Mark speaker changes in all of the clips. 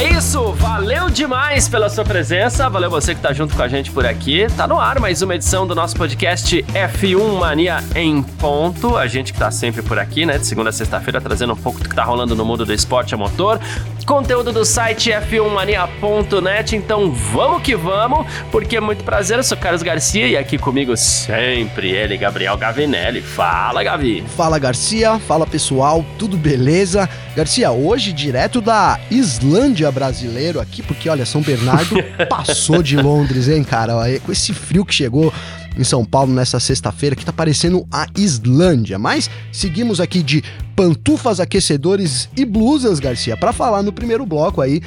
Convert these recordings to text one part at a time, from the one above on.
Speaker 1: É isso, valeu demais pela sua presença, valeu você que tá junto com a gente por aqui. Tá no ar mais uma edição do nosso podcast F1 Mania em ponto. A gente que tá sempre por aqui, né, de segunda a sexta-feira, trazendo um pouco do que tá rolando no mundo do esporte a motor. Conteúdo do site f1mania.net, então vamos que vamos, porque é muito prazer, eu sou Carlos Garcia e aqui comigo sempre ele, Gabriel Gavinelli. Fala, Gavi.
Speaker 2: Fala, Garcia. Fala, pessoal. Tudo beleza? Garcia, hoje direto da Islândia brasileiro aqui, porque olha, São Bernardo passou de Londres, hein, cara? Com esse frio que chegou em São Paulo nessa sexta-feira, que tá parecendo a Islândia. Mas seguimos aqui de pantufas, aquecedores e blusas, Garcia, para falar no primeiro bloco aí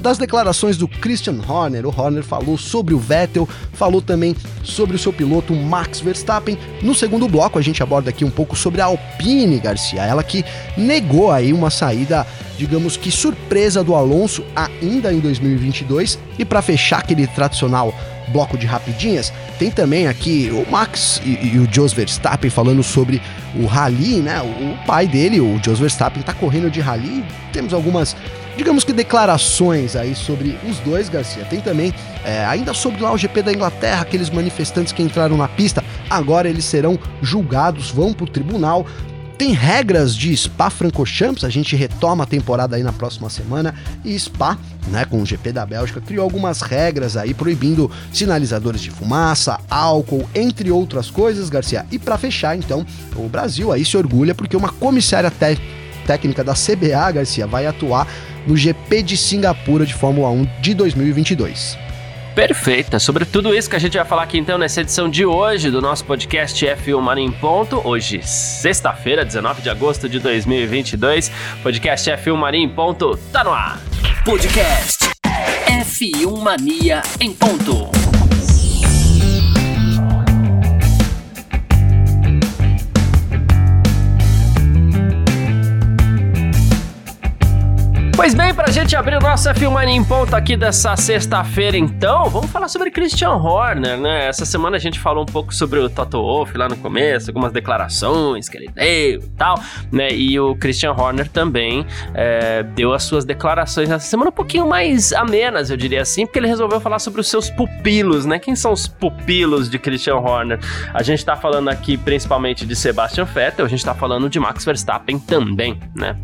Speaker 2: das declarações do Christian Horner. O Horner falou sobre o Vettel, falou também sobre o seu piloto Max Verstappen. No segundo bloco, a gente aborda aqui um pouco sobre a Alpine Garcia, ela que negou aí uma saída, digamos que surpresa do Alonso ainda em 2022. E para fechar aquele tradicional bloco de rapidinhas, tem também aqui o Max e, e o Jos Verstappen falando sobre o rally, né? O, o pai dele, o Jos Verstappen, tá correndo de rally. Temos algumas digamos que declarações aí sobre os dois, Garcia. Tem também, é, ainda sobre lá o GP da Inglaterra, aqueles manifestantes que entraram na pista, agora eles serão julgados, vão para o tribunal. Tem regras de Spa-Francorchamps, a gente retoma a temporada aí na próxima semana e Spa, né, com o GP da Bélgica, criou algumas regras aí proibindo sinalizadores de fumaça, álcool, entre outras coisas, Garcia. E para fechar, então, o Brasil aí se orgulha porque uma comissária técnica da CBA, Garcia, vai atuar no GP de Singapura de Fórmula 1 de 2022.
Speaker 1: Perfeita. Sobre tudo isso que a gente vai falar aqui então nessa edição de hoje do nosso podcast F1 Mania em Ponto. Hoje, sexta-feira, 19 de agosto de 2022. Podcast F1 Mania em Ponto tá no ar.
Speaker 3: Podcast F1 Mania em Ponto.
Speaker 1: Pois bem, pra gente abrir nosso F1 em ponto aqui dessa sexta-feira, então, vamos falar sobre Christian Horner, né? Essa semana a gente falou um pouco sobre o Toto Wolff lá no começo, algumas declarações que ele deu e tal, né? E o Christian Horner também é, deu as suas declarações nessa semana um pouquinho mais amenas, eu diria assim, porque ele resolveu falar sobre os seus pupilos, né? Quem são os pupilos de Christian Horner? A gente tá falando aqui principalmente de Sebastian Vettel, a gente tá falando de Max Verstappen também, né?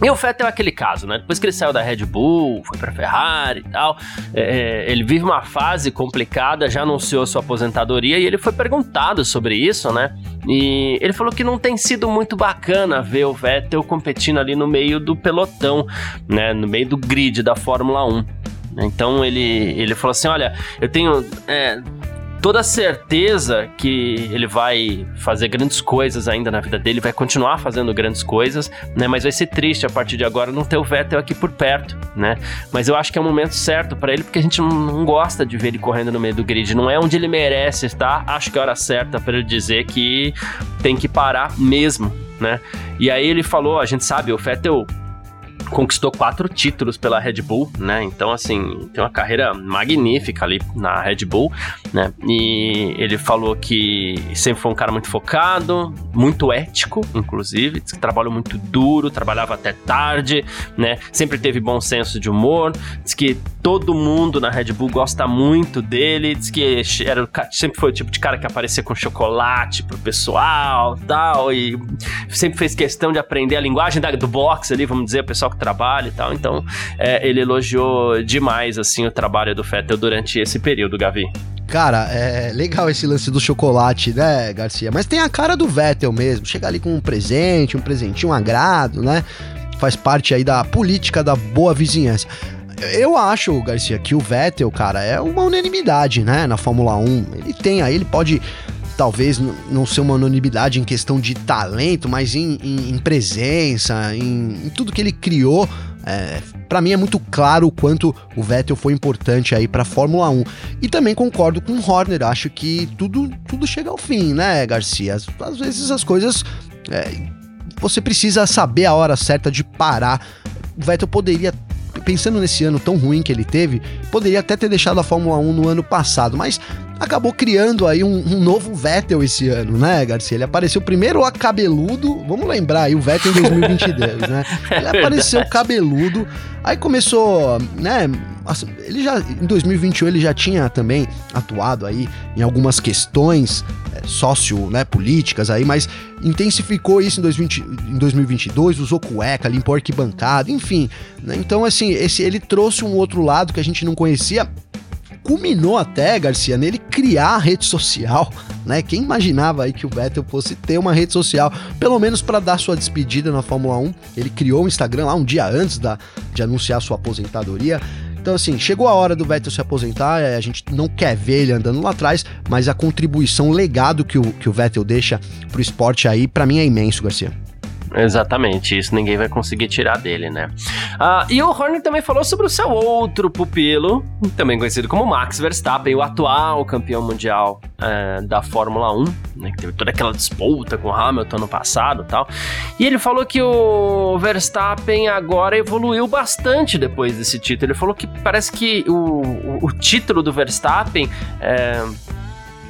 Speaker 1: E o Vettel é aquele caso, né? Depois que ele saiu da Red Bull, foi pra Ferrari e tal, é, ele vive uma fase complicada, já anunciou sua aposentadoria e ele foi perguntado sobre isso, né? E ele falou que não tem sido muito bacana ver o Vettel competindo ali no meio do pelotão, né? No meio do grid da Fórmula 1. Então ele, ele falou assim: olha, eu tenho. É, toda certeza que ele vai fazer grandes coisas ainda na vida dele, vai continuar fazendo grandes coisas, né? Mas vai ser triste a partir de agora não ter o Vettel aqui por perto, né? Mas eu acho que é o momento certo para ele, porque a gente não, gosta de ver ele correndo no meio do grid, não é onde ele merece estar. Acho que é a hora certa para ele dizer que tem que parar mesmo, né? E aí ele falou, a gente sabe, o Vettel conquistou quatro títulos pela Red Bull, né? Então, assim, tem uma carreira magnífica ali na Red Bull, né? E ele falou que sempre foi um cara muito focado, muito ético, inclusive, que trabalhou muito duro, trabalhava até tarde, né? Sempre teve bom senso de humor, disse que todo mundo na Red Bull gosta muito dele, disse que era, sempre foi o tipo de cara que aparecia com chocolate pro pessoal, tal, e sempre fez questão de aprender a linguagem da, do boxe ali, vamos dizer, o pessoal que trabalho e tal. Então, é, ele elogiou demais, assim, o trabalho do Fettel durante esse período, Gavi.
Speaker 2: Cara, é legal esse lance do chocolate, né, Garcia? Mas tem a cara do Vettel mesmo. Chega ali com um presente, um presentinho, um agrado, né? Faz parte aí da política da boa vizinhança. Eu acho, Garcia, que o Vettel, cara, é uma unanimidade, né, na Fórmula 1. Ele tem aí, ele pode talvez não ser uma anonimidade em questão de talento, mas em, em, em presença, em, em, tudo que ele criou. É, para mim é muito claro o quanto o Vettel foi importante aí para Fórmula 1. E também concordo com o Horner, acho que tudo, tudo chega ao fim, né, Garcia? Às, às vezes as coisas é, você precisa saber a hora certa de parar. O Vettel poderia pensando nesse ano tão ruim que ele teve, poderia até ter deixado a Fórmula 1 no ano passado, mas acabou criando aí um, um, novo Vettel esse ano, né, Garcia? Ele apareceu primeiro a cabeludo, vamos lembrar aí, o Vettel em 2022, né? Ele é apareceu cabeludo, aí começou, né, ele já, em 2021 ele já tinha também atuado aí em algumas questões é, sócio, né, políticas aí, mas intensificou isso em, 2020, em 2022, usou cueca, limpou arquibancada, enfim, né? Então, assim, esse, ele trouxe um outro lado que a gente não conhecia, culminou até, Garcia, nele criar a rede social, né? Quem imaginava aí que o Vettel fosse ter uma rede social, pelo menos para dar sua despedida na Fórmula 1. Ele criou o Instagram lá um dia antes da, de anunciar sua aposentadoria. Então, assim, chegou a hora do Vettel se aposentar, é, a gente não quer ver ele andando lá atrás, mas a contribuição, o legado que o, que o Vettel deixa pro esporte aí, para mim é imenso, Garcia.
Speaker 1: Exatamente, isso ninguém vai conseguir tirar dele, né? Ah, e o Horner também falou sobre o seu outro pupilo, também conhecido como Max Verstappen, o atual campeão mundial é, da Fórmula 1, né, que teve toda aquela disputa com o Hamilton no passado tal. E ele falou que o Verstappen agora evoluiu bastante depois desse título. Ele falou que parece que o, o, o título do Verstappen. É,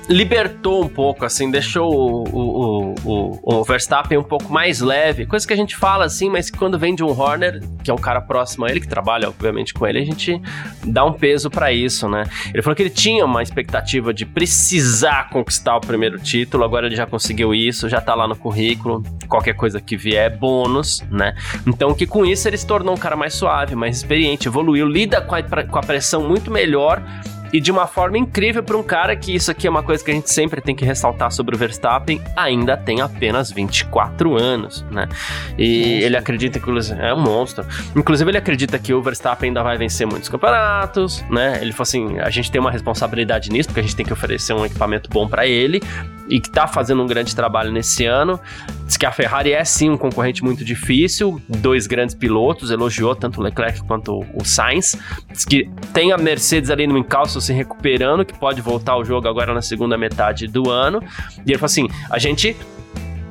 Speaker 1: libertou um pouco, assim, deixou o, o, o, o, Verstappen um pouco mais leve. Coisa que a gente fala assim, mas quando vem de um Horner, que é um cara próximo a ele, que trabalha obviamente com ele, a gente dá um peso para isso, né? Ele falou que ele tinha uma expectativa de precisar conquistar o primeiro título, agora ele já conseguiu isso, já tá lá no currículo, qualquer coisa que vier é bônus, né? Então que com isso ele se tornou um cara mais suave, mais experiente, evoluiu, lida com a, com a pressão muito melhor e de uma forma incrível para um cara que isso aqui é uma coisa que a gente sempre tem que ressaltar sobre o Verstappen, ainda tem apenas 24 anos, né? E ele acredita que é um monstro. Inclusive ele acredita que o Verstappen ainda vai vencer muitos campeonatos, né? Ele falou assim, a gente tem uma responsabilidade nisso, porque a gente tem que oferecer um equipamento bom para ele e que tá fazendo um grande trabalho nesse ano. Diz que a Ferrari é sim um concorrente muito difícil, dois grandes pilotos, elogiou tanto o Leclerc quanto o Sainz. Diz que tem a Mercedes ali no encalço se recuperando, que pode voltar ao jogo agora na segunda metade do ano. E ele falou assim: a gente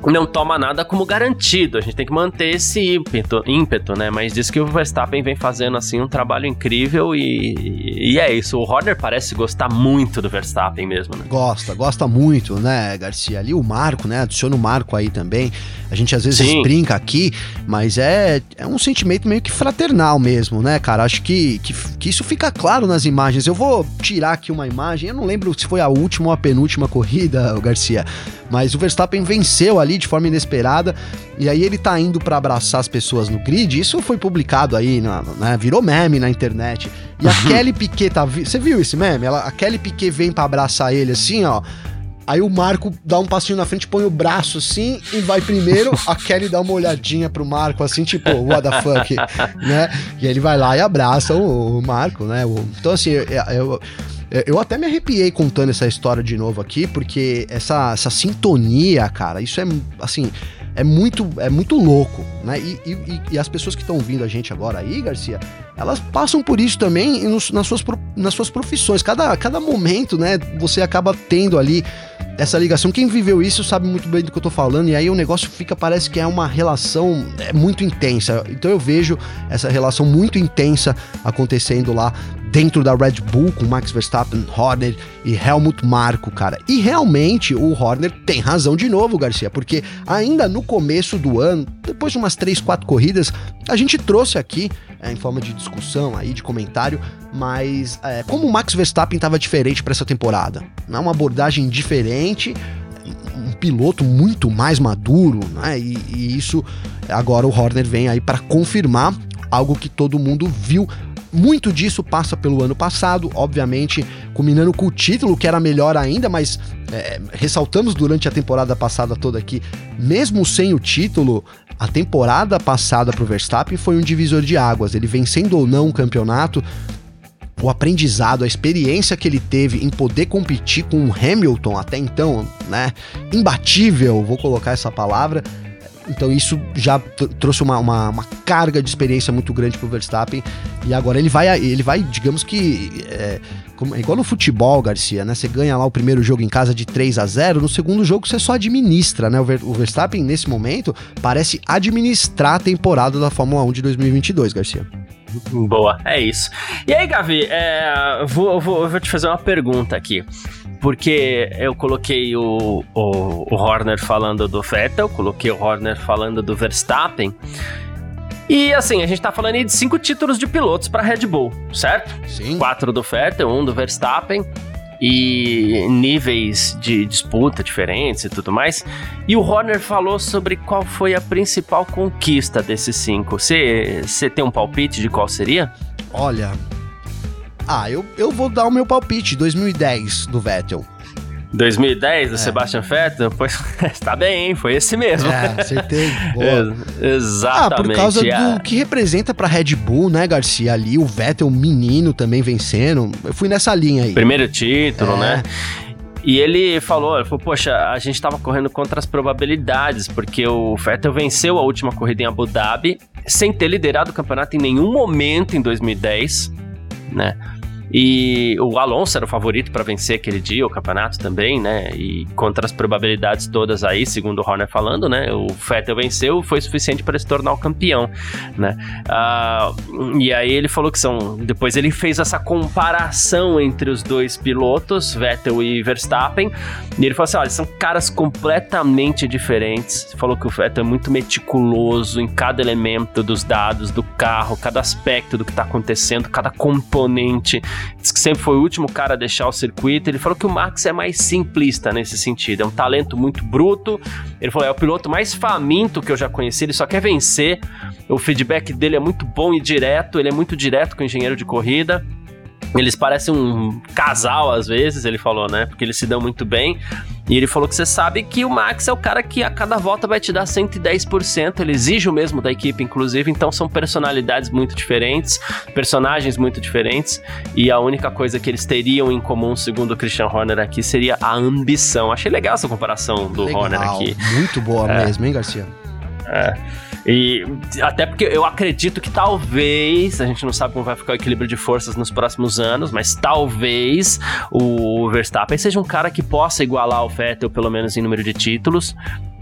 Speaker 1: não toma nada como garantido. A gente tem que manter esse ímpeto, ímpeto, né? Mas diz que o Verstappen vem fazendo assim um trabalho incrível e, e é isso. O Horner parece gostar muito do Verstappen mesmo, né?
Speaker 2: Gosta, gosta muito, né, Garcia? Ali o Marco, né? Adiciona o Marco aí também. A gente às vezes Sim. brinca aqui, mas é, é um sentimento meio que fraternal mesmo, né, cara? Acho que, que, que isso fica claro nas imagens. Eu vou tirar aqui uma imagem, eu não lembro se foi a última ou a penúltima corrida, Garcia, mas o Verstappen venceu ali de forma inesperada. E aí ele tá indo para abraçar as pessoas no grid. Isso foi publicado aí, né? Virou meme na internet. E a uhum. Kelly Piquet tá. Você viu esse meme? Ela, a Kelly Piquet vem para abraçar ele assim, ó. Aí o Marco dá um passinho na frente, põe o braço assim e vai primeiro. A Kelly dá uma olhadinha pro Marco, assim, tipo, what the fuck, né? E ele vai lá e abraça o, o Marco, né? Então, assim, eu, eu eu até me arrepiei contando essa história de novo aqui, porque essa, essa sintonia, cara, isso é assim. É muito, é muito louco, né? E, e, e as pessoas que estão ouvindo a gente agora aí, Garcia, elas passam por isso também nos, nas, suas, nas suas profissões. Cada, cada momento, né, você acaba tendo ali essa ligação. Quem viveu isso sabe muito bem do que eu tô falando, e aí o negócio fica, parece que é uma relação é, muito intensa. Então eu vejo essa relação muito intensa acontecendo lá dentro da Red Bull com Max Verstappen, Horner e Helmut Marko, cara. E realmente o Horner tem razão de novo, Garcia, porque ainda no começo do ano, depois de umas 3, 4 corridas, a gente trouxe aqui é, em forma de discussão aí, de comentário, mas é, como o Max Verstappen estava diferente para essa temporada, né? uma abordagem diferente, um piloto muito mais maduro, né? E, e isso agora o Horner vem aí para confirmar algo que todo mundo viu muito disso passa pelo ano passado, obviamente, culminando com o título, que era melhor ainda, mas é, ressaltamos durante a temporada passada toda aqui, mesmo sem o título, a temporada passada para o Verstappen foi um divisor de águas. Ele vencendo ou não o campeonato, o aprendizado, a experiência que ele teve em poder competir com o Hamilton até então, né? Imbatível, vou colocar essa palavra Então isso já trouxe uma, uma, uma, carga de experiência muito grande pro Verstappen. E agora ele vai, ele vai digamos que. É, é igual no futebol, Garcia, né? Você ganha lá o primeiro jogo em casa de 3 a 0 no segundo jogo você só administra, né? O, Ver, o Verstappen, nesse momento, parece administrar a temporada da Fórmula 1 de 2022, Garcia.
Speaker 1: Boa, é isso. E aí, Gavi, é, vou, vou, vou te fazer uma pergunta aqui porque eu coloquei o, o, o, Horner falando do Vettel, coloquei o Horner falando do Verstappen. E assim, a gente tá falando aí de cinco títulos de pilotos para Red Bull, certo?
Speaker 2: Sim.
Speaker 1: Quatro do Vettel, um do Verstappen e níveis de disputa diferentes e tudo mais. E o Horner falou sobre qual foi a principal conquista desses cinco. Você tem um palpite de qual seria?
Speaker 2: Olha, ah, eu, eu vou dar o meu palpite, 2010 do Vettel.
Speaker 1: 2010 do é. Sebastian Vettel? Pois está bem, hein? Foi esse mesmo.
Speaker 2: É, acertei. Boa.
Speaker 1: exatamente.
Speaker 2: Ah, por causa é. do que representa pra Red Bull, né, Garcia? Ali, o Vettel, menino, também vencendo. Eu fui nessa linha aí.
Speaker 1: Primeiro título, é. né? E ele falou, ele falou, poxa, a gente estava correndo contra as probabilidades, porque o Vettel venceu a última corrida em Abu Dhabi sem ter liderado o campeonato em nenhum momento em 2010, né? E o Alonso era o favorito para vencer aquele dia, o campeonato também, né? E contra as probabilidades todas aí, segundo o Horner falando, né? O Vettel venceu foi suficiente para se tornar o campeão, né? Uh, e aí ele falou que são. Depois ele fez essa comparação entre os dois pilotos, Vettel e Verstappen. E ele falou assim: olha, são caras completamente diferentes. Falou que o Vettel é muito meticuloso em cada elemento dos dados do carro, cada aspecto do que está acontecendo, cada componente. Diz que sempre foi o último cara a deixar o circuito. Ele falou que o Max é mais simplista nesse sentido. É um talento muito bruto. Ele falou: é o piloto mais faminto que eu já conheci. Ele só quer vencer. O feedback dele é muito bom e direto. Ele é muito direto com o engenheiro de corrida. Eles parecem um casal às vezes, ele falou, né? Porque eles se dão muito bem. E ele falou que você sabe que o Max é o cara que a cada volta vai te dar 110%, ele exige o mesmo da equipe, inclusive, então são personalidades muito diferentes, personagens muito diferentes, e a única coisa que eles teriam em comum, segundo o Christian Horner aqui, seria a ambição. Achei legal essa comparação do legal, Horner aqui.
Speaker 2: Muito boa é. mesmo, hein, Garcia?
Speaker 1: É. E até porque eu acredito que talvez, a gente não sabe como vai ficar o equilíbrio de forças nos próximos anos, mas talvez o Verstappen seja um cara que possa igualar o Vettel, pelo menos em número de títulos.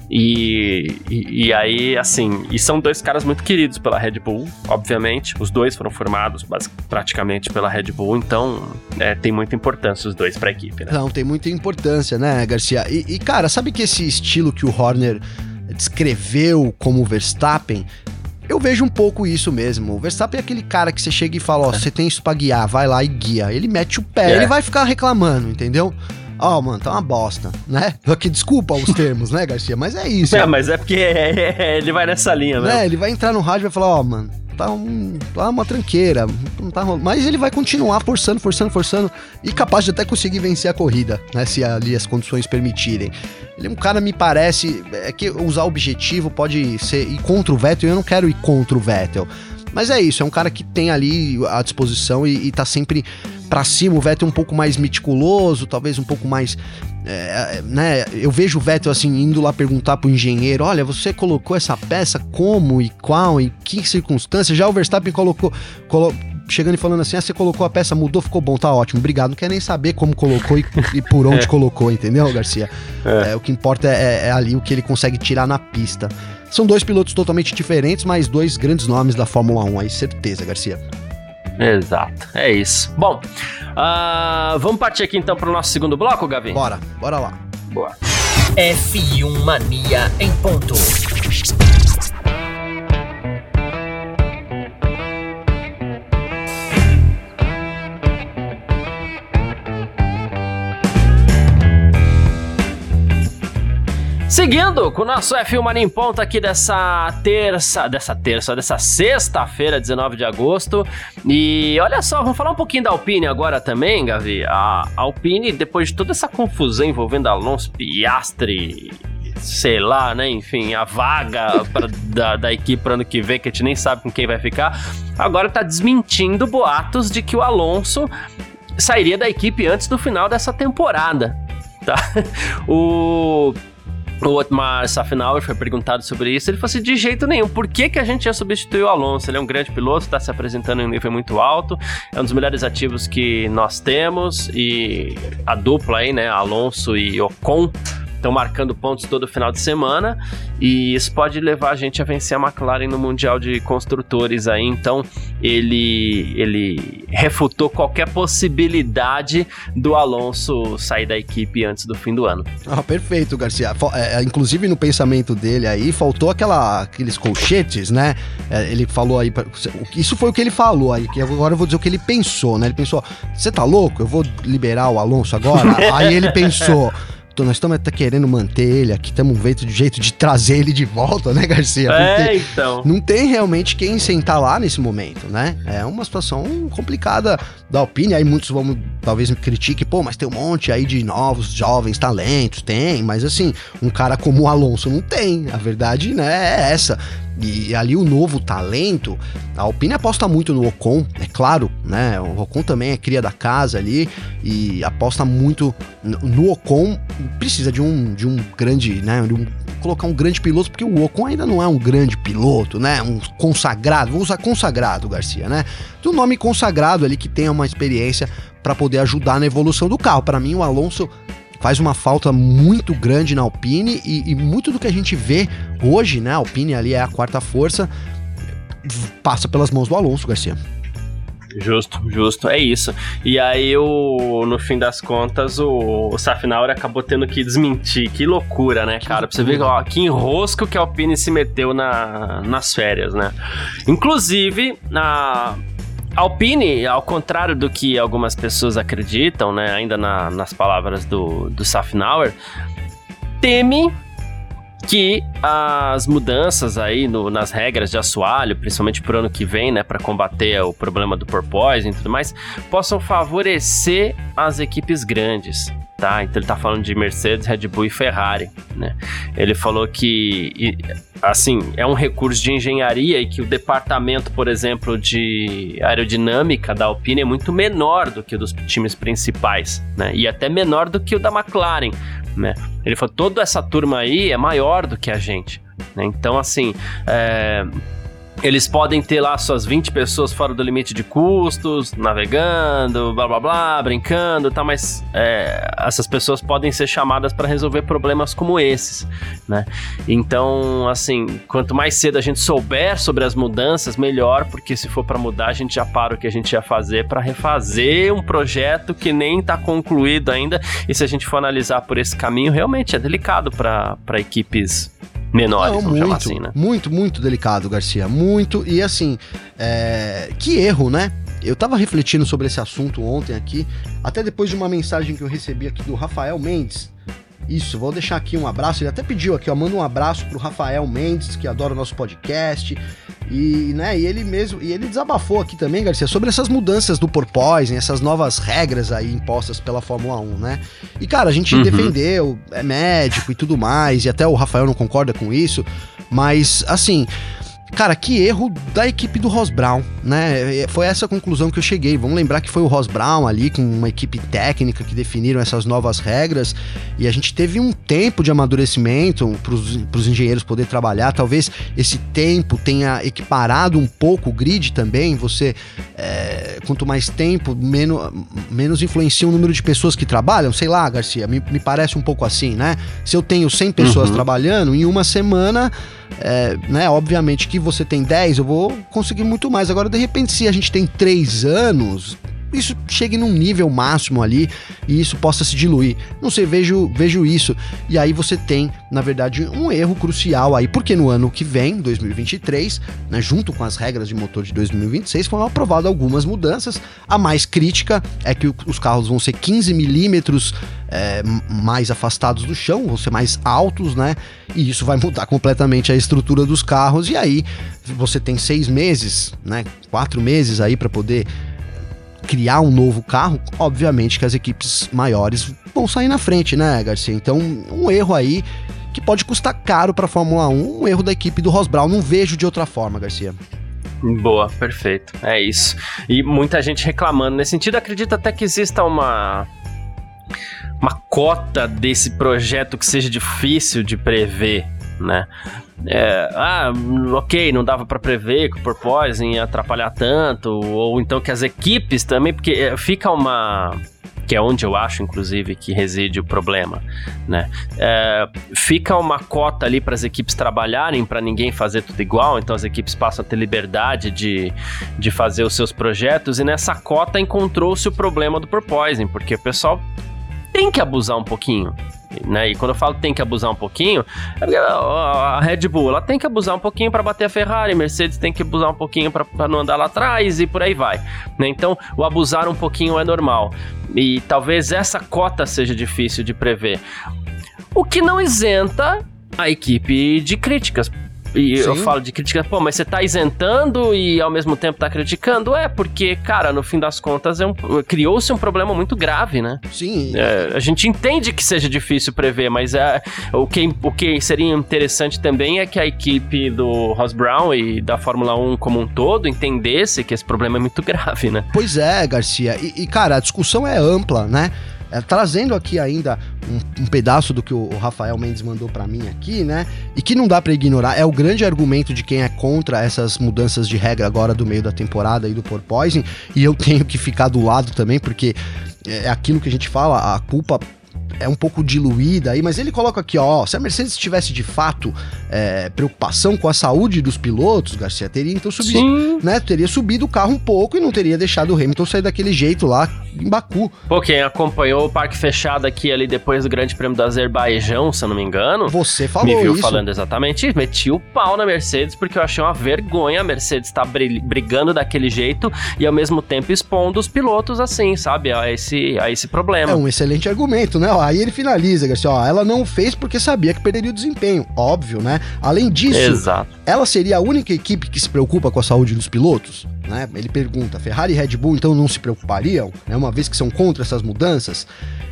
Speaker 1: E, e, e, aí, assim, e são dois caras muito queridos pela Red Bull, obviamente. Os dois foram formados praticamente pela Red Bull, então é, tem muita importância os dois pra equipe, né?
Speaker 2: Não, tem muita importância, né, Garcia? E, e cara, sabe que esse estilo que o Horner descreveu como Verstappen, eu vejo um pouco isso mesmo. O Verstappen é aquele cara que você chega e fala: Ó, é. você tem isso pra guiar, vai lá e guia. Ele mete o pé, é. ele vai ficar reclamando, entendeu? Ó, oh, mano, tá uma bosta, né? Que desculpa os termos, né, Garcia? Mas é isso.
Speaker 1: É, mas é porque é, ele vai nessa linha, né?
Speaker 2: Ele vai entrar no rádio e vai falar: Ó, oh, mano, tá, um, tá uma tranqueira, não tá Mas ele vai continuar forçando, forçando, forçando e capaz de até conseguir vencer a corrida, né? Se ali as condições permitirem. Ele é um cara, me parece, é que usar objetivo pode ser ir contra o Vettel, eu não quero ir contra o Vettel. Mas é isso, é um cara que tem ali a disposição e, e tá sempre para cima. O Vettel um pouco mais meticuloso, talvez um pouco mais. É, é, né? Eu vejo o Vettel assim, indo lá perguntar pro engenheiro: olha, você colocou essa peça como e qual, e que circunstância? Já o Verstappen colocou. Colo chegando e falando assim: ah, você colocou a peça, mudou, ficou bom, tá ótimo, obrigado. Não quer nem saber como colocou e, e por onde é. colocou, entendeu, Garcia? É. é o que importa é, é, ali o que ele consegue tirar na pista. São dois pilotos totalmente diferentes, mas dois grandes nomes da Fórmula 1 aí, certeza, Garcia.
Speaker 1: Exato, é isso. Bom, uh, vamos partir aqui então para o nosso segundo bloco, Gavi?
Speaker 2: Bora, bora lá.
Speaker 1: Boa.
Speaker 3: F1 Mania em ponto.
Speaker 1: Seguindo com o nosso F1 Mania em Ponta aqui dessa terça, dessa terça, dessa sexta-feira, 19 de agosto. E olha só, vamos falar um pouquinho da Alpine agora também, Gavi. A Alpine, depois de toda essa confusão envolvendo Alonso Piastri, sei lá, né? Enfim, a vaga pra, da, da equipe para ano que vem, que a gente nem sabe com quem vai ficar, agora tá desmentindo boatos de que o Alonso sairia da equipe antes do final dessa temporada, tá? O o Otmar Safnauer foi perguntado sobre isso. Ele falou assim: de jeito nenhum, por que, que a gente ia substituir o Alonso? Ele é um grande piloto, está se apresentando em um nível muito alto, é um dos melhores ativos que nós temos e a dupla aí, né, Alonso e Ocon estão marcando pontos todo final de semana e isso pode levar a gente a vencer a McLaren no Mundial de Construtores aí. Então ele, ele refutou qualquer possibilidade do Alonso sair da equipe antes do fim do ano.
Speaker 2: Ah, perfeito, Garcia. É, é, inclusive no pensamento dele aí, faltou aquela, aqueles colchetes, né? É, ele falou aí. Isso foi o que ele falou aí, que agora eu vou dizer o que ele pensou, né? Ele pensou: você tá louco? Eu vou liberar o Alonso agora? aí ele pensou nós estamos até querendo manter ele aqui, estamos vendo de jeito de trazer ele de volta, né, Garcia?
Speaker 1: É, então.
Speaker 2: Não tem realmente quem sentar lá nesse momento, né? É uma situação complicada da Alpine, aí muitos vão, talvez me critiquem, pô, mas tem um monte aí de novos, jovens talentos, tem, mas assim, um cara como o Alonso não tem, a verdade, né, é essa. E ali o novo talento, a Alpine aposta muito no Ocon, é claro, né? O Ocon também é cria da casa ali e aposta muito no Ocon. Precisa de um, de um grande, né? Um, colocar um grande piloto, porque o Ocon ainda não é um grande piloto, né? Um consagrado, vou usar consagrado, Garcia, né? De um nome consagrado ali que tenha uma experiência para poder ajudar na evolução do carro. Para mim, o Alonso faz uma falta muito grande na Alpine e, e, muito do que a gente vê hoje, né? A Alpine ali é a quarta força, passa pelas mãos do Alonso Garcia.
Speaker 1: Justo, justo, é isso. E aí, o, no fim das contas, o, o acabou tendo que desmentir. Que loucura, né, cara? Pra você ver ó, que enrosco que a Alpine se meteu na, nas férias, né? Inclusive, na Alpine, ao contrário do que algumas pessoas acreditam, né, ainda na, nas palavras do, do Safnauer, teme que as mudanças aí no, nas regras de assoalho, principalmente pro ano que vem, né, para combater o problema do porpoise e tudo mais, possam favorecer as equipes grandes tá? Então ele tá falando de Mercedes, Red Bull e Ferrari, né? Ele falou que, assim, é um recurso de engenharia e que o departamento, por exemplo, de aerodinâmica da Alpine é muito menor do que o dos times principais, né? E até menor do que o da McLaren, né? Ele falou, toda essa turma aí é maior do que a gente, né? Então, assim, é eles podem ter lá suas 20 pessoas fora do limite de custos, navegando, blá blá blá, brincando, tá? Mas é, essas pessoas podem ser chamadas para resolver problemas como esses, né? Então, assim, quanto mais cedo a gente souber sobre as mudanças, melhor, porque se for para mudar, a gente já para o que a gente ia fazer para refazer um projeto que nem tá concluído ainda. E se a gente for analisar por esse caminho, realmente é delicado para equipes menores,
Speaker 2: Não, muito, assim, né? Muito, muito delicado, Garcia. Muito. E assim, é... que erro, né? Eu tava refletindo sobre esse assunto ontem aqui, até depois de uma mensagem que eu recebi aqui do Rafael Mendes. Isso, vou deixar aqui um abraço. Ele até pediu aqui, ó, manda um abraço pro Rafael Mendes, que adora o nosso podcast. E, né, e ele mesmo, e ele desabafou aqui também, Garcia, sobre essas mudanças do porpoising, essas novas regras aí impostas pela Fórmula 1, né? E cara, a gente uhum. defendeu, é médico e tudo mais, e até o Rafael não concorda com isso, mas assim, Cara, que erro da equipe do Ross Brown, né? É, foi essa a conclusão que eu cheguei. Vamos lembrar que foi o Ross Brown ali, com uma equipe técnica que definiram essas novas regras, e a gente teve um tempo de amadurecimento para os engenheiros poder trabalhar. Talvez esse tempo tenha equiparado um pouco o grid também. Você, é, quanto mais tempo, menos, menos influencia o número de pessoas que trabalham. Sei lá, Garcia, me, me parece um pouco assim, né? Se eu tenho 100 pessoas uhum. trabalhando, em uma semana é, né, obviamente que você tem 10, eu vou conseguir muito mais. Agora, de repente, se a gente tem 3 anos, isso chegue num nível máximo ali e isso possa se diluir. Não sei, vejo, vejo isso. E aí você tem, na verdade, um erro crucial aí, porque no ano que vem, 2023, né, junto com as regras de motor de 2026, foram aprovadas algumas mudanças. A mais crítica é que os carros vão ser 15 milímetros é, mais afastados do chão, vão ser mais altos, né? E isso vai mudar completamente a estrutura dos carros. E aí você tem seis meses, né? Quatro meses aí para poder criar um novo carro, obviamente que as equipes maiores vão sair na frente, né, Garcia? Então, um erro aí que pode custar caro para a Fórmula 1, um erro da equipe do Ross Brown. Não vejo de outra forma, Garcia.
Speaker 1: Boa, perfeito. É isso. E muita gente reclamando nesse sentido. Acredito até que exista uma uma cota desse projeto que seja difícil de prever, né? É, ah, ok, não dava para prever que o Porpoise ia atrapalhar tanto, ou então que as equipes também, porque é, fica uma que é onde eu acho, inclusive, que reside o problema, né? É, fica uma cota ali para as equipes trabalharem, para ninguém fazer tudo igual, então as equipes passam a ter liberdade de, de fazer os seus projetos, e nessa cota encontrou-se o problema do porpoising, porque o pessoal tem que abusar um pouquinho. Né? E quando eu falo tem que abusar um pouquinho, é a Red Bull ela tem que abusar um pouquinho para bater a Ferrari, Mercedes tem que abusar um pouquinho para não andar lá atrás e por aí vai. Né? Então, o abusar um pouquinho é normal. E talvez essa cota seja difícil de prever. O que não isenta a equipe de críticas. E Sim. eu falo de crítica, pô, mas você tá isentando e ao mesmo tempo tá criticando? É, porque, cara, no fim das contas, é um, criou-se um problema muito grave, né?
Speaker 2: Sim.
Speaker 1: É, a gente entende que seja difícil prever, mas é, o, que, o que seria interessante também é que a equipe do Ross Brown e da Fórmula 1 como um todo entendesse que esse problema é muito grave, né?
Speaker 2: Pois é, Garcia. E, e cara, a discussão é ampla, né? É, trazendo aqui ainda um, um, pedaço do que o, o Rafael Mendes mandou para mim aqui, né? E que não dá para ignorar, é o grande argumento de quem é contra essas mudanças de regra agora do meio da temporada e do porpoising, e eu tenho que ficar do lado também, porque é aquilo que a gente fala, a culpa é um pouco diluída aí, mas ele coloca aqui, ó, se a Mercedes tivesse de fato é, preocupação com a saúde dos pilotos, Garcia teria então subido, né, teria subido o carro um pouco e não teria deixado o Hamilton sair daquele jeito lá em Baku.
Speaker 1: Pô, quem acompanhou o parque fechado aqui ali depois do Grande Prêmio do Azerbaijão, se eu não me engano,
Speaker 2: você falou me
Speaker 1: viu
Speaker 2: isso.
Speaker 1: falando exatamente isso, meti o pau na Mercedes porque eu achei uma vergonha a Mercedes estar tá brigando daquele jeito e ao mesmo tempo expondo os pilotos assim, sabe, a esse, a esse problema.
Speaker 2: É um excelente argumento, né? Aí ele finaliza, Garcia, ó, ela não fez porque sabia que perderia o desempenho, óbvio, né? Além disso,
Speaker 1: Exato.
Speaker 2: ela seria a única equipe que se preocupa com a saúde dos pilotos? Né? Ele pergunta, Ferrari e Red Bull então não se preocupariam, né? uma vez que são contra essas mudanças?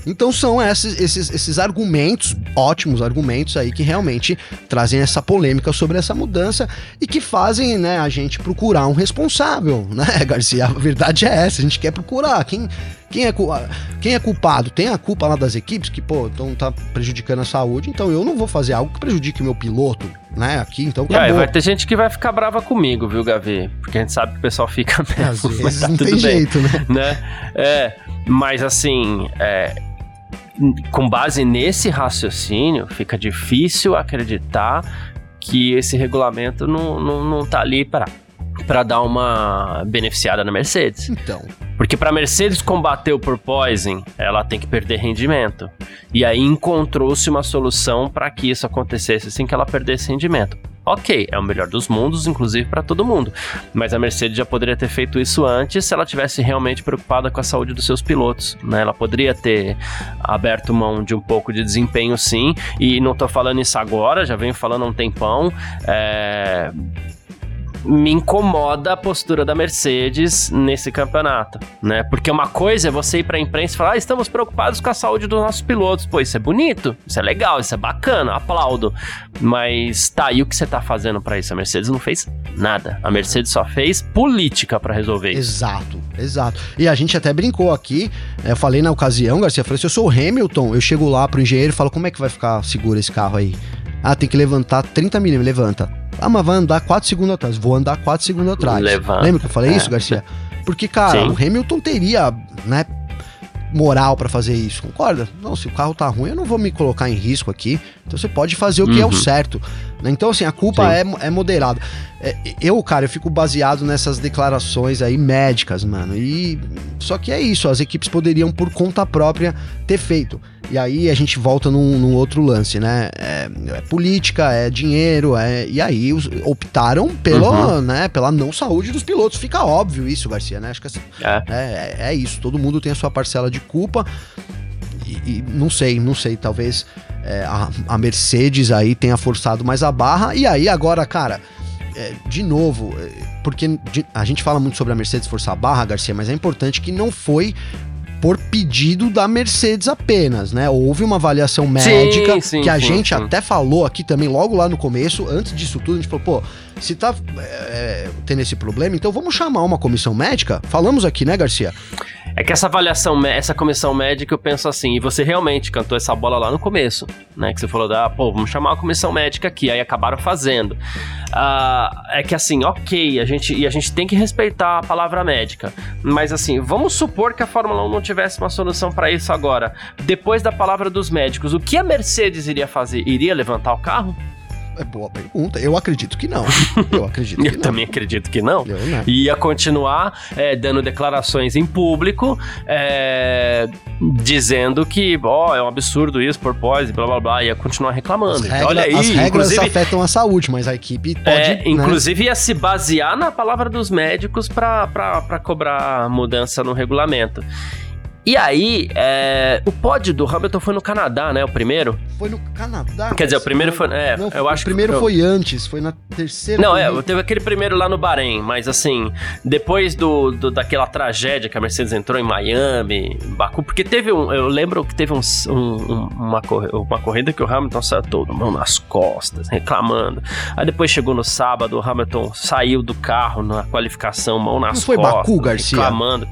Speaker 2: Então são esses, esses, esses argumentos, ótimos argumentos aí, que realmente trazem essa polêmica sobre essa mudança e que fazem né, a gente procurar um responsável, né, Garcia? A verdade é essa, a gente quer procurar. Quem, quem, é, quem é culpado? Tem a culpa lá das equipes que, pô, então tá prejudicando a saúde, então eu não vou fazer algo que prejudique o meu piloto, né, aqui, então
Speaker 1: acabou. É, vai ter gente que vai ficar brava comigo, viu, Gavi? Porque a gente sabe que o pessoal fica
Speaker 2: mesmo, Às vezes tá não tem bem, jeito, né?
Speaker 1: né? É, mas assim, é, com base nesse raciocínio, fica difícil acreditar que esse regulamento não, não, não tá ali para para dar uma beneficiada na Mercedes.
Speaker 2: Então.
Speaker 1: Porque para Mercedes combater o porpoising, ela tem que perder rendimento. E aí encontrou-se uma solução para que isso acontecesse sem que ela perdesse rendimento. Ok, é o melhor dos mundos, inclusive para todo mundo. Mas a Mercedes já poderia ter feito isso antes se ela tivesse realmente preocupada com a saúde dos seus pilotos. Né? Ela poderia ter aberto mão de um pouco de desempenho, sim. E não estou falando isso agora, já venho falando há um tempão. É me incomoda a postura da Mercedes nesse campeonato, né? Porque uma coisa é você ir pra imprensa e falar, ah, estamos preocupados com a saúde dos nossos pilotos. Pô, isso é bonito, isso é legal, isso é bacana, aplaudo. Mas tá, e o que você tá fazendo para isso? A Mercedes não fez nada. A Mercedes só fez política para resolver.
Speaker 2: Exato, exato. E a gente até brincou aqui, né, eu falei na ocasião, Garcia, falei, se eu sou o Hamilton, eu chego lá pro engenheiro e falo, como é que vai ficar seguro esse carro aí? Ah, tem que levantar 30 milímetros, levanta. Ah, mas vai andar 4 segundos atrás. Vou andar 4 segundos atrás.
Speaker 1: Levanta.
Speaker 2: Lembra que eu falei é. isso, Garcia? Porque, cara, Sim. o Hamilton teria, né, moral para fazer isso, concorda? Não, se o carro tá ruim, eu não vou me colocar em risco aqui. Então você pode fazer o que uhum. é o uhum. certo. Né? Então, assim, a culpa é, é moderada. É, eu, cara, eu fico baseado nessas declarações aí médicas, mano. E só que é isso, as equipes poderiam, por conta própria, ter feito. E aí a gente volta num, num outro lance, né? É, é, política, é dinheiro, é, e aí os, optaram pela, uhum. né, pela não saúde dos pilotos. Fica óbvio isso, Garcia, né? Acho que é, é, é isso. Todo mundo tem a sua parcela de culpa. E, e não sei, não sei, talvez é, a, a, Mercedes aí tenha forçado mais a barra. E aí agora, cara, é, de novo, é, porque a gente fala muito sobre a Mercedes forçar a barra, Garcia, mas é importante que não foi por pedido da Mercedes apenas, né? Houve uma avaliação médica sim, sim, que a sim, gente até falou aqui também logo lá no começo, antes disso tudo, a gente falou, pô, se tá é, tendo esse problema, então vamos chamar uma comissão médica? Falamos aqui, né, Garcia?
Speaker 1: É que essa avaliação, essa comissão médica, eu penso assim, e você realmente cantou essa bola lá no começo, né? Que você falou, da, pô, vamos chamar a comissão médica aqui, aí acabaram fazendo. Uh, é que assim, ok, a gente, e a gente tem que respeitar a palavra médica, mas assim, vamos supor que a Fórmula 1 não tivesse uma solução para isso agora. Depois da palavra dos médicos, o que a Mercedes iria fazer? Iria levantar o carro?
Speaker 2: É boa pergunta. Eu acredito que não. Eu acredito que
Speaker 1: Eu
Speaker 2: não.
Speaker 1: também acredito que não.
Speaker 2: Eu não.
Speaker 1: Ia continuar é, dando declarações em público, é, dizendo que, ó, é um absurdo isso, por pós, blá blá blá, ia continuar reclamando.
Speaker 2: As, regra-
Speaker 1: olha aí,
Speaker 2: as regras
Speaker 1: inclusive,
Speaker 2: afetam a saúde, mas a equipe pode.
Speaker 1: é,
Speaker 2: né?
Speaker 1: inclusive ia se basear na palavra dos médicos pra cobrar mudança no regulamento. E aí, é, o pódio do Hamilton foi no Canadá, né? O primeiro.
Speaker 2: Foi no Canadá.
Speaker 1: Quer dizer, o primeiro foi- é,
Speaker 2: não,
Speaker 1: eu
Speaker 2: o
Speaker 1: acho que-
Speaker 2: primeiro
Speaker 1: eu-
Speaker 2: foi antes, foi na terceira.
Speaker 1: Não, é, teve aquele primeiro lá no Bahrein, mas assim, depois do, do- daquela tragédia que a Mercedes entrou em Miami, em Baku, porque teve um, eu lembro que teve um, um- uma, uma corrida que o Hamilton saiu todo, mão nas costas, reclamando. Aí depois chegou no sábado, o Hamilton saiu do carro na qualificação, mão nas
Speaker 2: Não foi
Speaker 1: costas,
Speaker 2: Baku, Garcia?
Speaker 1: reclamando.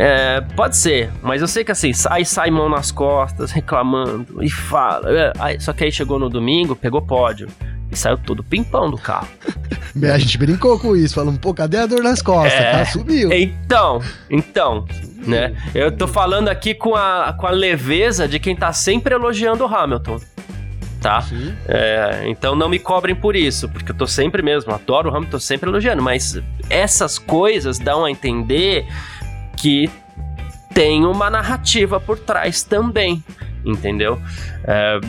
Speaker 1: É, pode ser, mas eu sei que assim, aí sai mão nas costas, reclamando, e fala. é, aí- só que aí chegou no domingo, pegou pódio. E saiu todo pimpão do carro.
Speaker 2: A gente brincou com isso, falando, pô, cadê a dor nas costas?
Speaker 1: É.
Speaker 2: Tá, subiu.
Speaker 1: Então, então, né? Eu tô falando aqui com a, com a leveza de quem tá sempre elogiando o Hamilton. Tá? É, então não me cobrem por isso, porque eu tô sempre mesmo, adoro o Hamilton, tô sempre elogiando, mas essas coisas dão a entender que tem uma narrativa por trás também, entendeu? É,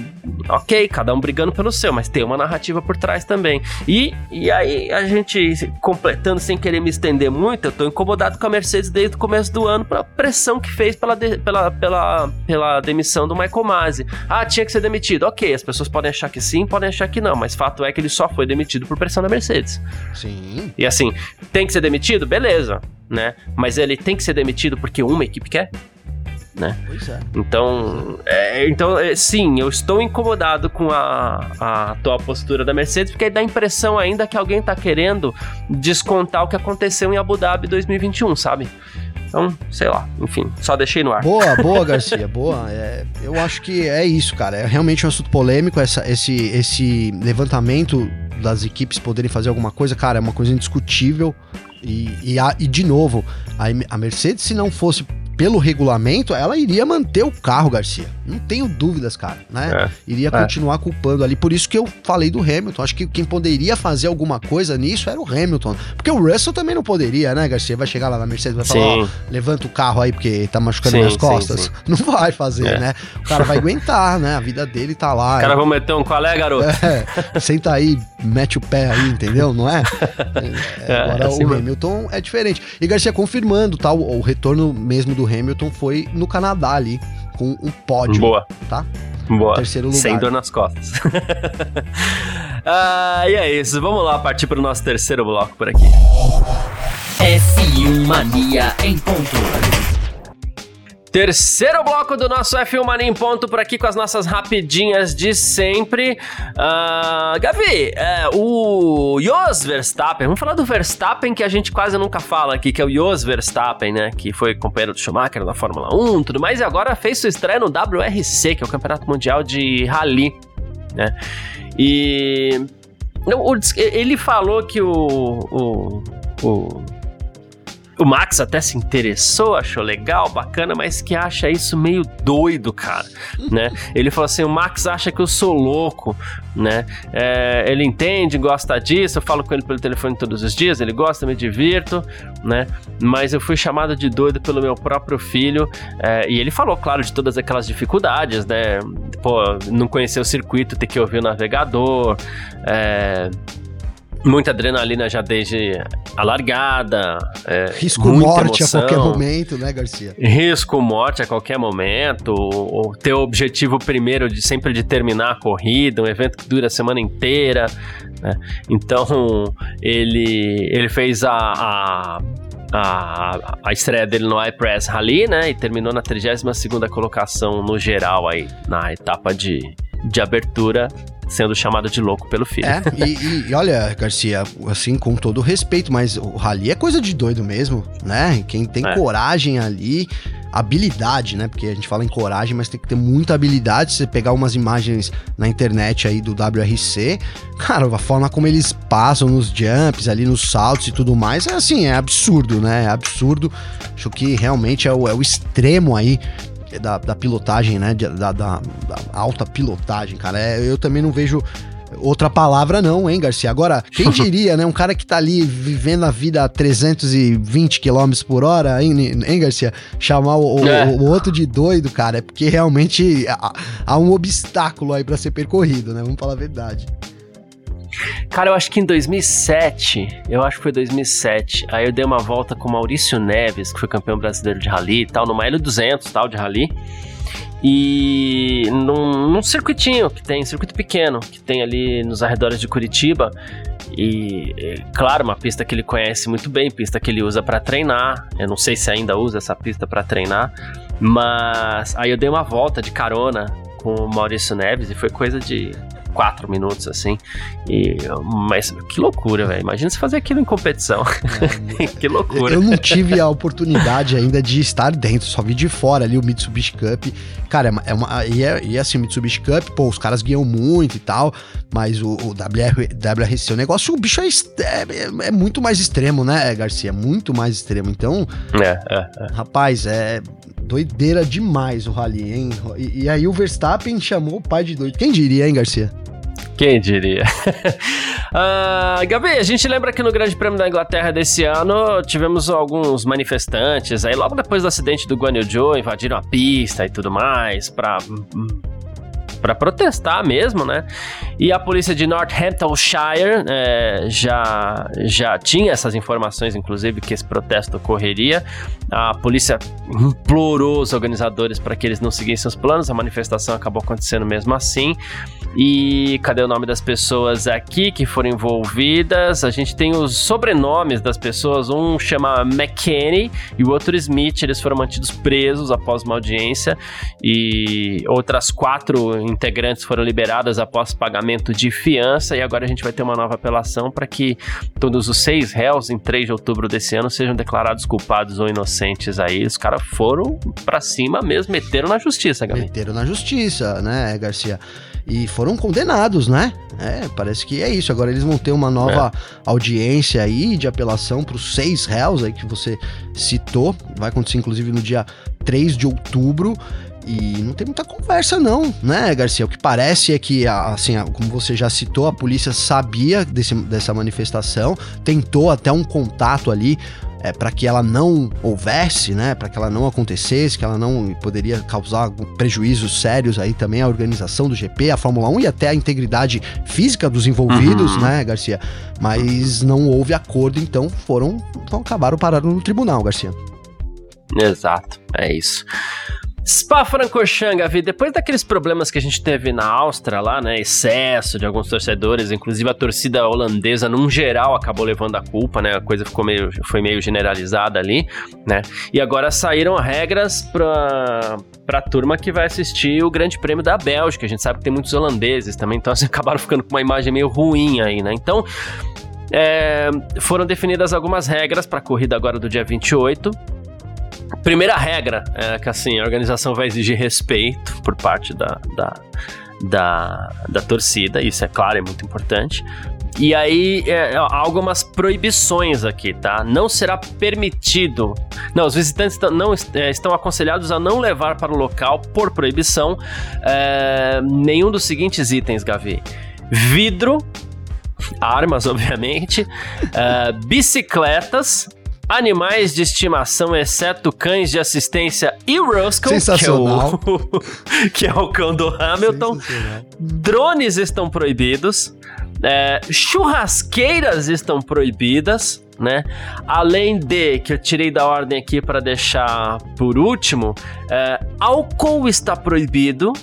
Speaker 1: ok, cada um brigando pelo seu, mas tem uma narrativa por trás também. E, e aí, a gente, completando sem querer me estender muito, eu tô incomodado com a Mercedes desde o começo do ano pela pressão que fez pela, de- pela, pela, pela demissão do Michael Masi. Ah, tinha que ser demitido. Ok, as pessoas podem achar que sim, podem achar que não, mas fato é que ele só foi demitido por pressão da Mercedes.
Speaker 2: Sim.
Speaker 1: E assim, tem que ser demitido? Beleza, né? Mas ele tem que ser demitido porque uma equipe quer?
Speaker 2: Pois é.
Speaker 1: Então, é, então é, sim, eu estou incomodado com a, a atual postura da Mercedes, porque dá a impressão ainda que alguém tá querendo descontar o que aconteceu em Abu Dhabi 2021, sabe? Então, sei lá, enfim, só deixei no ar.
Speaker 2: Boa, boa, Garcia, boa. É, eu acho que é isso, cara. É realmente um assunto polêmico, essa, esse, esse levantamento das equipes poderem fazer alguma coisa, cara, é uma coisa indiscutível. E, e, a- e, de novo, a, a Mercedes, se não fosse pelo regulamento, ela iria manter o carro, Garcia. Não tenho dúvidas, cara, né?
Speaker 1: É.
Speaker 2: Iria
Speaker 1: É.
Speaker 2: continuar culpando ali. Por isso que eu falei do Hamilton. Acho que quem poderia fazer alguma coisa nisso era o Hamilton. Porque o Russell também não poderia, né, Garcia? Vai chegar lá na Mercedes e vai falar, ó,
Speaker 1: Sim,
Speaker 2: levanta o carro aí porque tá machucando
Speaker 1: Sim,
Speaker 2: minhas
Speaker 1: sim,
Speaker 2: costas.
Speaker 1: sim.
Speaker 2: Não vai fazer,
Speaker 1: É.
Speaker 2: né? O cara vai aguentar, né? A vida dele tá lá.
Speaker 1: o cara vai meter um qual é, garoto?
Speaker 2: É, senta aí, mete o pé aí, entendeu? Não é? É,
Speaker 1: É,
Speaker 2: agora
Speaker 1: é assim
Speaker 2: o
Speaker 1: mesmo.
Speaker 2: Hamilton é diferente. E Garcia confirmando, tá? O, o retorno mesmo do Hamilton foi no Canadá ali, com um pódio.
Speaker 1: Boa.
Speaker 2: tá?
Speaker 1: Boa.
Speaker 2: Terceiro lugar.
Speaker 1: Sem dor nas costas. ah, e é isso. Vamos lá partir para o nosso terceiro bloco por aqui.
Speaker 3: F1 Mania em ponto.
Speaker 1: Terceiro bloco do nosso F1 Mania em ponto por aqui com as nossas rapidinhas de sempre. Ah, Gavi, é, o Jos Verstappen, vamos falar do Verstappen que a gente quase nunca fala aqui, que é o Jos Verstappen, né? Que foi companheiro do Schumacher na Fórmula 1 e tudo mais, e agora fez sua estreia no WRC, que é o Campeonato Mundial de Rally, né? E. Ele falou que o- o, o o Max até se interessou, achou legal, bacana, mas que acha isso meio doido, cara, né? Ele falou assim, o Max acha que eu sou louco, né? É, ele entende, gosta disso, eu falo com ele pelo telefone todos os dias, ele gosta, me divirto, né? Mas eu fui chamado de doido pelo meu próprio filho, é, e ele falou, claro, de todas aquelas dificuldades, né? Pô, não conhecer o circuito, ter que ouvir o navegador, é, Muita adrenalina já desde a largada. é,
Speaker 2: Risco morte
Speaker 1: emoção.
Speaker 2: a qualquer momento, né, Garcia?
Speaker 1: Risco morte a qualquer momento, ter o objetivo primeiro de sempre de terminar a corrida, um evento que dura a semana inteira. né? Então ele, ele fez a, a, a, a estreia dele no iPress Rally, né? E terminou na 32 colocação no geral aí, na etapa de, de abertura sendo chamado de louco pelo filho.
Speaker 2: É, e, e, olha, Garcia, assim, com todo respeito, mas o rally é coisa de doido mesmo, né? Quem tem é. coragem ali, habilidade, né? Porque a gente fala em coragem, mas tem que ter muita habilidade. Se você pegar umas imagens na internet aí do WRC, cara, a forma como eles passam nos jumps, ali nos saltos e tudo mais, é assim, é absurdo, né? É absurdo. Acho que realmente é o, é o extremo aí da, da pilotagem, né? Da, da, da, alta pilotagem, cara. É, eu também não vejo outra palavra não, hein, Garcia? Agora, quem diria, né? Um cara que tá ali vivendo a vida a 320 km por hora, hein, hein Garcia? Chamar o, é. o, o, outro de doido, cara, é porque realmente há, há um obstáculo aí para ser percorrido, né? Vamos falar a verdade.
Speaker 1: Cara, eu acho que em 2007, eu acho que foi 2007, aí eu dei uma volta com Maurício Neves, que foi campeão brasileiro de rally e tal, numa L200 tal, de rally. E num, num circuitinho que tem, circuito pequeno, que tem ali nos arredores de Curitiba. E, claro, uma pista que ele conhece muito bem, pista que ele usa para treinar. Eu não sei se ainda usa essa pista para treinar, mas aí eu dei uma volta de carona com o Maurício Neves e foi coisa de quatro minutos, assim. E, mas que loucura, velho. Imagina se fazer aquilo em competição. É, que loucura.
Speaker 2: Eu não tive a oportunidade ainda de estar dentro, só vi de fora ali o Mitsubishi Cup. Cara, é uma. E, é, e assim, o Mitsubishi Cup, pô, os caras guiam muito e tal, mas o, o WR, WRC, o negócio, o bicho é, é, é, muito mais extremo, né, Garcia? Muito mais extremo. Então, é, é, é. rapaz, é doideira demais o Rally, hein? E, e aí o Verstappen chamou o pai de doido. Quem diria, hein, Garcia?
Speaker 1: Quem diria? uh, Gabi, a gente lembra que no Grande Prêmio da Inglaterra desse ano tivemos alguns manifestantes aí logo depois do acidente do Guan Yu invadiram a pista e tudo mais para para protestar mesmo, né? E a polícia de Northamptonshire é, já, já tinha essas informações, inclusive, que esse protesto ocorreria. A polícia implorou os organizadores para que eles não seguissem os planos, a manifestação acabou acontecendo mesmo assim. E cadê o nome das pessoas aqui que foram envolvidas? A gente tem os sobrenomes das pessoas. Um chama McKinney e o outro Smith. Eles foram mantidos presos após uma audiência. E outras quatro integrantes foram liberadas após pagamento de fiança. E agora a gente vai ter uma nova apelação para que todos os seis réus, em 3 de outubro desse ano, sejam declarados culpados ou inocentes aí. Os caras foram para cima mesmo, meteram na justiça,
Speaker 2: Gabi. Meteram na justiça, né, Garcia? E foram condenados, né? É, parece que é isso. Agora eles vão ter uma nova é. audiência aí de apelação para os seis réus aí que você citou. Vai acontecer inclusive no dia 3 de outubro. E não tem muita conversa, não, né, Garcia? O que parece é que, assim, como você já citou, a polícia sabia desse, dessa manifestação, tentou até um contato ali é, para que ela não houvesse, né, para que ela não acontecesse, que ela não poderia causar prejuízos sérios aí também à organização do GP, a Fórmula 1 e até a integridade física dos envolvidos, uhum. né, Garcia? Mas não houve acordo, então foram, então acabaram parando no tribunal, Garcia.
Speaker 1: Exato, é isso. Spa-Francorchamps, Gavi, depois daqueles problemas que a gente teve na Áustria lá, né, excesso de alguns torcedores, inclusive a torcida holandesa, num geral, acabou levando a culpa, né, a coisa ficou meio, foi meio generalizada ali, né, e agora saíram regras para a turma que vai assistir o Grande Prêmio da Bélgica, a gente sabe que tem muitos holandeses também, então assim, acabaram ficando com uma imagem meio ruim aí, né, então... É, foram definidas algumas regras para a corrida agora do dia 28, Primeira regra é que assim, a organização vai exigir respeito por parte da, da, da, da torcida, isso é claro, é muito importante. E aí, é, há algumas proibições aqui, tá? Não será permitido. Não, os visitantes não, é, estão aconselhados a não levar para o local, por proibição, é, nenhum dos seguintes itens, Gavi: vidro, armas, obviamente, é, bicicletas, animais de estimação, exceto cães de assistência e Roscoe, que é, o, que é o cão do Hamilton. Drones estão proibidos. É, churrasqueiras estão proibidas, né? Além de, que eu tirei da ordem aqui para deixar por último, é, álcool está proibido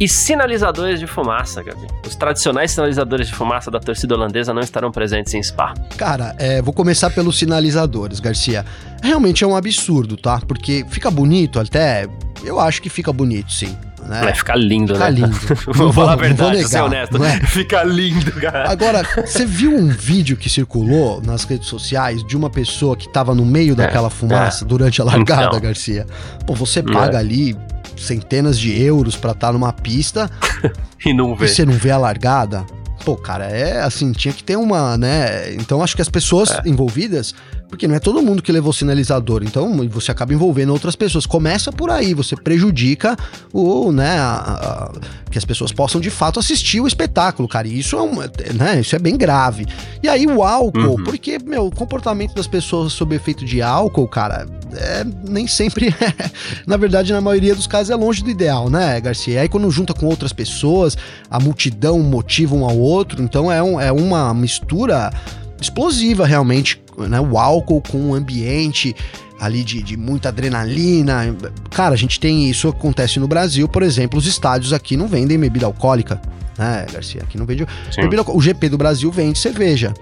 Speaker 1: e sinalizadores de fumaça, Gabi. Os tradicionais sinalizadores de fumaça da torcida holandesa não estarão presentes em Spa.
Speaker 2: Cara, é, vou começar pelos sinalizadores, Garcia. Realmente é um absurdo, tá? Porque fica bonito até eu acho que fica bonito, sim. Né?
Speaker 1: Vai ficar lindo,
Speaker 2: Fica
Speaker 1: né?
Speaker 2: lindo.
Speaker 1: vou falar a
Speaker 2: vou
Speaker 1: verdade,
Speaker 2: negar,
Speaker 1: ser honesto.
Speaker 2: é?
Speaker 1: Fica lindo, cara.
Speaker 2: Agora, você viu um vídeo que circulou nas redes sociais de uma pessoa que tava no meio daquela fumaça durante a largada,
Speaker 1: Então.
Speaker 2: Garcia? Pô, você paga ali centenas de euros pra estar numa pista
Speaker 1: E não
Speaker 2: e
Speaker 1: vê.
Speaker 2: você não vê a largada? Pô, cara, é assim, tinha que ter uma, né? Então acho que as pessoas
Speaker 1: É.
Speaker 2: envolvidas, porque não é todo mundo que levou sinalizador, então você acaba envolvendo outras pessoas. Começa por aí, você prejudica o, né, a- a- que as pessoas possam de fato assistir o espetáculo, cara. E isso é, um, né, isso é bem grave. E aí o álcool,
Speaker 1: Uhum.
Speaker 2: porque, meu, o comportamento das pessoas sob efeito de álcool, cara, é, nem sempre, na verdade, na maioria dos casos é longe do ideal, né, Garcia? E aí quando junta com outras pessoas, a multidão motiva um ao outro, então é, um, é uma mistura explosiva realmente, né? O álcool com o ambiente ali de, de muita adrenalina. Cara, a gente tem isso acontece no Brasil, por exemplo, os estádios aqui não vendem bebida alcoólica, né, Garcia? Aqui não vende bebida O GP do Brasil vende cerveja.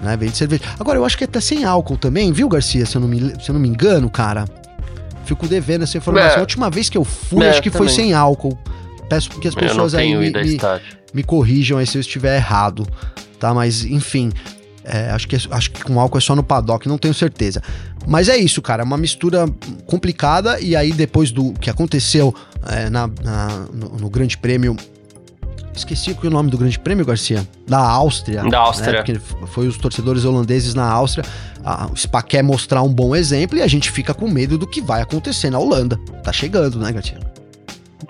Speaker 2: Né, vende cerveja. Agora, eu acho que é até sem álcool também, viu, Garcia? Se eu não me, se eu não me engano, cara. Fico devendo essa informação.
Speaker 1: É.
Speaker 2: A última vez que eu fui,
Speaker 1: É,
Speaker 2: acho que foi
Speaker 1: também.
Speaker 2: sem álcool. Peço que as pessoas aí me, me,
Speaker 1: estádio.
Speaker 2: me corrijam aí se eu estiver errado, tá? Mas, enfim, é, acho, que, é- acho que com álcool é só no paddock, não tenho certeza. Mas é isso, cara, é uma mistura complicada e aí depois do que aconteceu é, na, na- no, no Grande Prêmio... Esqueci o nome do Grande Prêmio, Garcia? Da Áustria.
Speaker 1: Da Áustria.
Speaker 2: Né? Porque foi os torcedores holandeses na Áustria. Ah, o Spa quer mostrar um bom exemplo e a gente fica com medo do que vai acontecer na Holanda. Tá chegando, né, Garcia?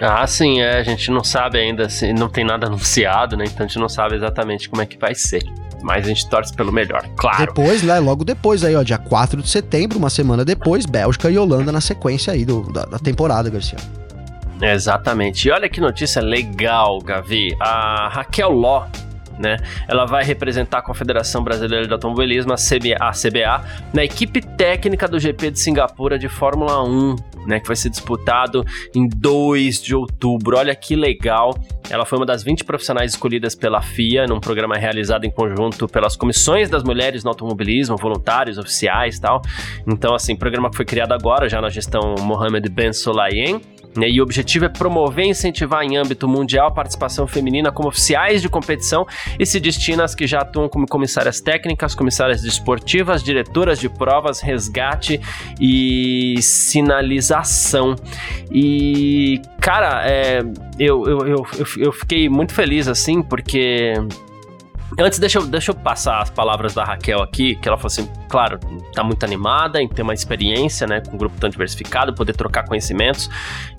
Speaker 1: Ah, sim, é. A gente não sabe ainda, se não tem nada anunciado, né? Então a gente não sabe exatamente como é que vai ser. Mas a gente torce pelo melhor, claro.
Speaker 2: Depois, né, logo depois aí, ó, dia 4 de setembro, uma semana depois, Bélgica e Holanda na sequência aí do, da, da temporada, Garcia.
Speaker 1: Exatamente. E olha que notícia legal, Gavi. A Raquel Ló, né? Ela vai representar a Confederação Brasileira de Automobilismo, a CBA, a CBA, na equipe técnica do GP de Singapura de Fórmula 1, né? Que vai ser disputado em 2 de outubro. Olha que legal. Ela foi uma das 20 profissionais escolhidas pela FIA num programa realizado em conjunto pelas comissões das mulheres no automobilismo, voluntários, oficiais tal. Então, assim, programa que foi criado agora, já na gestão Mohamed Ben Sulayem. Né, e o objetivo é promover e incentivar em âmbito mundial a participação feminina como oficiais de competição e se destina às que já atuam como comissárias técnicas, comissárias desportivas, diretoras de provas, resgate e sinalização. E, cara, é, eu, eu, eu, eu, eu fiquei muito feliz assim, porque. Antes, deixa eu, deixa eu passar as palavras da Raquel aqui, que ela falou assim, claro, tá muito animada em ter uma experiência, né, com um grupo tão diversificado, poder trocar conhecimentos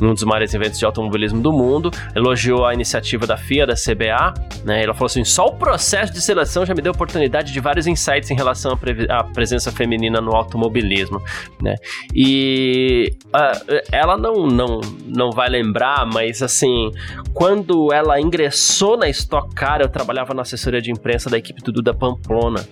Speaker 1: em um dos maiores eventos de automobilismo do mundo, elogiou a iniciativa da FIA, da CBA, né, ela falou assim, só o processo de seleção já me deu oportunidade de vários insights em relação à, à presença feminina no automobilismo, né, e ah, ela não, não, não vai lembrar, mas assim, quando ela ingressou na Stock Car, eu trabalhava na assessoria de imprensa da equipe do Duda Pamplona,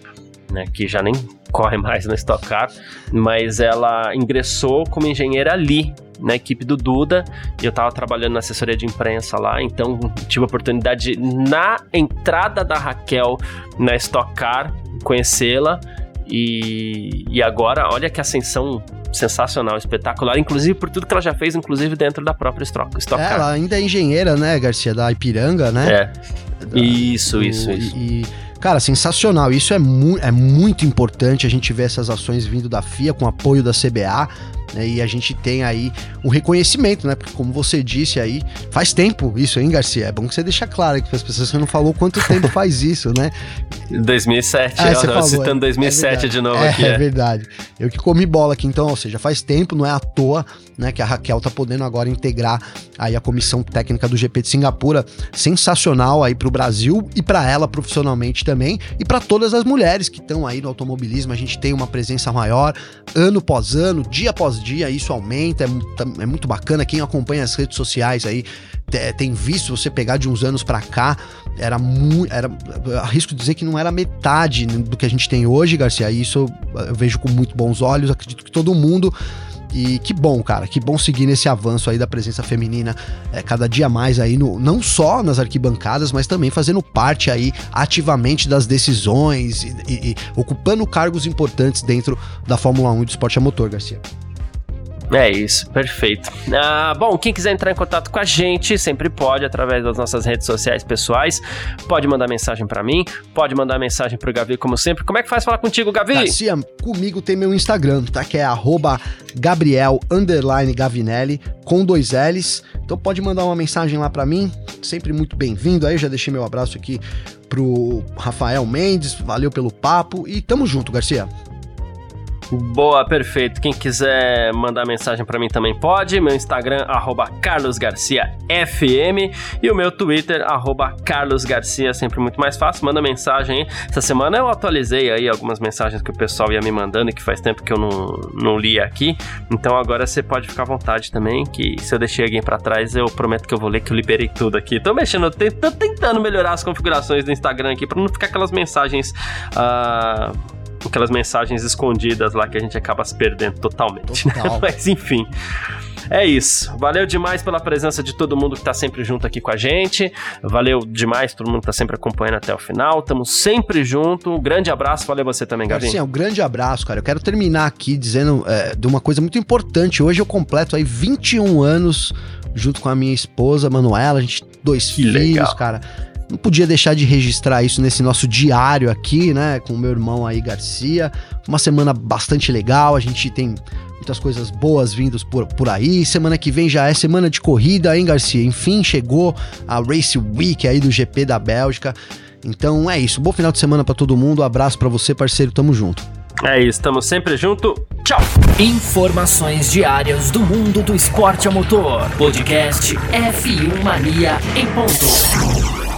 Speaker 1: né, que já nem corre mais na Stock Car, mas ela ingressou como engenheira ali, na equipe do Duda, e eu tava trabalhando na assessoria de imprensa lá, então tive a oportunidade de, na entrada da Raquel na Stock Car, conhecê-la, e, e agora, olha que ascensão sensacional, espetacular, inclusive por tudo que ela já fez, inclusive dentro da própria Stock, Stock
Speaker 2: É,
Speaker 1: Car.
Speaker 2: ela ainda é engenheira, né, Garcia, da Ipiranga, né?
Speaker 1: É,
Speaker 2: Da-
Speaker 1: isso,
Speaker 2: do-
Speaker 1: isso, isso.
Speaker 2: E, cara, sensacional. Isso é, mu é muito importante a gente ver essas ações vindo da FIA com apoio da CBA. Né, e a gente tem aí um reconhecimento, né? Porque, como você disse aí, faz tempo isso, hein, Garcia? É bom que você deixa claro aqui para as pessoas que você não falou quanto tempo faz isso, né?
Speaker 1: 2007,
Speaker 2: Ah,
Speaker 1: eu
Speaker 2: você
Speaker 1: tava
Speaker 2: falou,
Speaker 1: citando
Speaker 2: é-
Speaker 1: 2007
Speaker 2: é verdade.
Speaker 1: de novo
Speaker 2: é,
Speaker 1: aqui.
Speaker 2: É
Speaker 1: É.
Speaker 2: verdade. Eu que comi bola aqui, então, ou seja, faz tempo, não é à toa, né, que a Raquel tá podendo agora integrar aí a comissão técnica do GP de Singapura, sensacional aí pro Brasil e para ela profissionalmente também, e para todas as mulheres que estão aí no automobilismo, a gente tem uma presença maior, ano após ano, dia após dia, isso aumenta, é, é muito bacana, quem acompanha as redes sociais aí te- tem visto você pegar de uns anos pra cá, era muito. Era, arrisco dizer que não era metade do que a gente tem hoje, Garcia. Isso eu vejo com muito bons olhos. Acredito que todo mundo. E que bom, cara, que bom seguir nesse avanço aí da presença feminina é, cada dia mais aí, no, não só nas arquibancadas, mas também fazendo parte aí ativamente das decisões e, e- e ocupando cargos importantes dentro da Fórmula 1 e do esporte a motor, Garcia.
Speaker 1: É isso, perfeito. Ah, bom, quem quiser entrar em contato com a gente, sempre pode, através das nossas redes sociais pessoais. Pode mandar mensagem para mim, pode mandar mensagem pro Gavi, como sempre. Como é que faz falar contigo, Gavi?
Speaker 2: Garcia, comigo tem meu Instagram, tá? Que é arroba Gabriel Gavinelli, com dois L's. Então pode mandar uma mensagem lá para mim, sempre muito bem-vindo. Aí já deixei meu abraço aqui pro Rafael Mendes, valeu pelo papo e tamo junto, Garcia.
Speaker 1: Boa, perfeito. Quem quiser mandar mensagem para mim também pode. Meu Instagram, carlosgarciafm e o meu Twitter, carlosgarcia, sempre muito mais fácil. Manda mensagem aí. Essa semana eu atualizei aí algumas mensagens que o pessoal ia me mandando e que faz tempo que eu não, não li aqui. Então agora você pode ficar à vontade também, que se eu deixei alguém para trás, eu prometo que eu vou ler que eu liberei tudo aqui. Tô mexendo, tô tentando melhorar as configurações do Instagram aqui para não ficar aquelas mensagens... Uh aquelas mensagens escondidas lá que a gente acaba se perdendo totalmente. Né? Mas enfim. É isso. Valeu demais pela presença de todo mundo que tá sempre junto aqui com a gente. Valeu demais todo mundo que tá sempre acompanhando até o final. Tamo sempre junto. Um grande abraço. Valeu você também, Gavi.
Speaker 2: Sim, um grande abraço, cara. Eu quero terminar aqui dizendo é, de uma coisa muito importante. Hoje eu completo aí 21 anos junto com a minha esposa, Manuela. A gente dois que filhos, legal. cara não podia deixar de registrar isso nesse nosso diário aqui, né, com o meu irmão aí, Garcia. Uma semana bastante legal, a gente tem muitas coisas boas vindos por, por aí. Semana que vem já é semana de corrida, hein, Garcia? Enfim, chegou a Race Week aí do GP da Bélgica. Então é isso. Bom final de semana para todo mundo. Um abraço para você, parceiro. Tamo junto.
Speaker 1: É isso, estamos sempre junto. Tchau.
Speaker 3: Informações diárias do mundo do esporte a motor. Podcast F1 Mania em ponto.